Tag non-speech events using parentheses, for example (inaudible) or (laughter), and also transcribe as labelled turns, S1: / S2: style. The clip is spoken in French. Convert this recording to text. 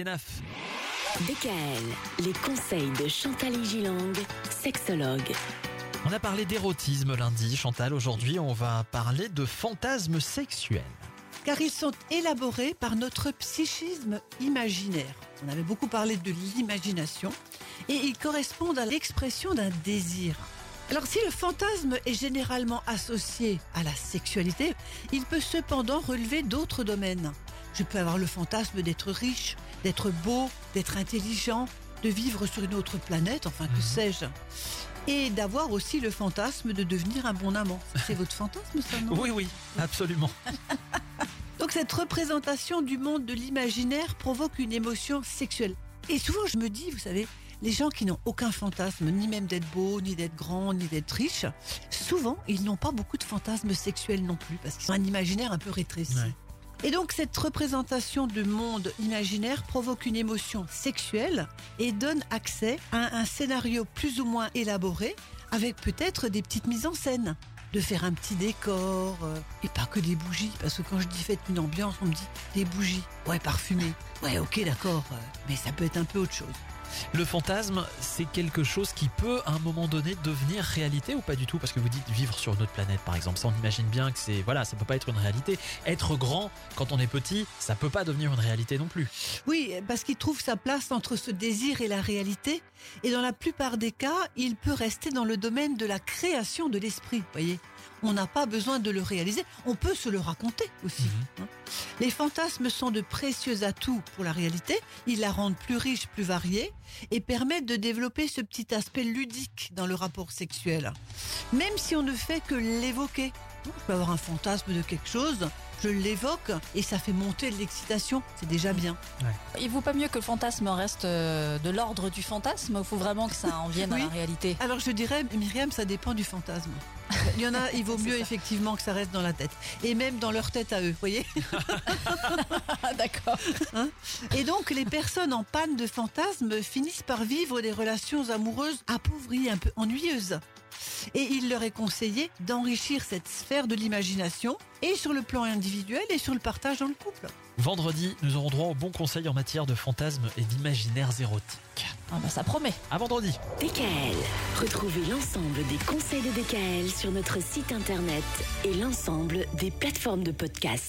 S1: DKL, les conseils de Chantal Gilang, sexologue.
S2: On a parlé d'érotisme lundi, Chantal. Aujourd'hui, on va parler de fantasmes sexuels.
S3: car ils sont élaborés par notre psychisme imaginaire. On avait beaucoup parlé de l'imagination et ils correspondent à l'expression d'un désir. Alors si le fantasme est généralement associé à la sexualité, il peut cependant relever d'autres domaines. Je peux avoir le fantasme d'être riche, d'être beau, d'être intelligent, de vivre sur une autre planète, enfin que sais-je. Et d'avoir aussi le fantasme de devenir un bon amant. C'est (laughs) votre fantasme ça, non?
S2: Oui, oui, absolument. (laughs)
S3: Donc cette représentation du monde de l'imaginaire provoque une émotion sexuelle. Et souvent je me dis, vous savez, les gens qui n'ont aucun fantasme, ni même d'être beau, ni d'être grand, ni d'être riche, souvent ils n'ont pas beaucoup de fantasmes sexuels non plus, parce qu'ils ont un imaginaire un peu rétréci.
S2: Ouais.
S3: Et donc cette représentation du monde imaginaire provoque une émotion sexuelle et donne accès à un scénario plus ou moins élaboré, avec peut-être des petites mises en scène. De faire un petit décor euh, et pas que des bougies parce que quand je dis faites une ambiance on me dit des bougies. Ouais parfumées. Ouais ok d'accord euh, mais ça peut être un peu autre chose
S2: Le fantasme, c'est quelque chose qui peut, à un moment donné, devenir réalité ou pas du tout? Parce que vous dites vivre sur une autre planète, par exemple. Ça, on imagine bien que c'est, voilà, ça peut pas être une réalité. Être grand, quand on est petit, ça peut pas devenir une réalité non plus.
S3: oui parce qu'il trouve sa place entre ce désir et la réalité et dans la plupart des cas il peut rester dans le domaine de la création de l'esprit voyez? On n'a pas besoin de le réaliser on peut se le raconter aussi hein. Les fantasmes sont de précieux atouts pour la réalité. Ils la rendent plus riche, plus variée et permettent de développer ce petit aspect ludique dans le rapport sexuel. Même si on ne fait que l'évoquer. Je peux avoir un fantasme de quelque chose, je l'évoque et ça fait monter de l'excitation. C'est déjà bien.
S4: Il vaut pas mieux que le fantasme reste euh, de l'ordre du fantasme Il faut vraiment que ça en vienne
S3: Oui.
S4: à la réalité.
S3: Alors je dirais, Myriam, ça dépend du fantasme. (laughs) Il y en a, il vaut mieux effectivement que ça reste dans la tête. Et même dans leur tête à eux, voyez (laughs)
S4: Ah, d'accord.
S3: Et donc, les personnes en panne de fantasmes finissent par vivre des relations amoureuses appauvries, un peu ennuyeuses. Et il leur est conseillé d'enrichir cette sphère de l'imagination, et sur le plan individuel et sur le partage dans le couple.
S2: Vendredi, nous aurons droit aux bons conseils en matière de fantasmes et d'imaginaires érotiques.
S4: Ah bah ça promet.
S2: À vendredi
S1: DKL, retrouvez l'ensemble des conseils de DKL sur notre site internet et l'ensemble des plateformes de podcast.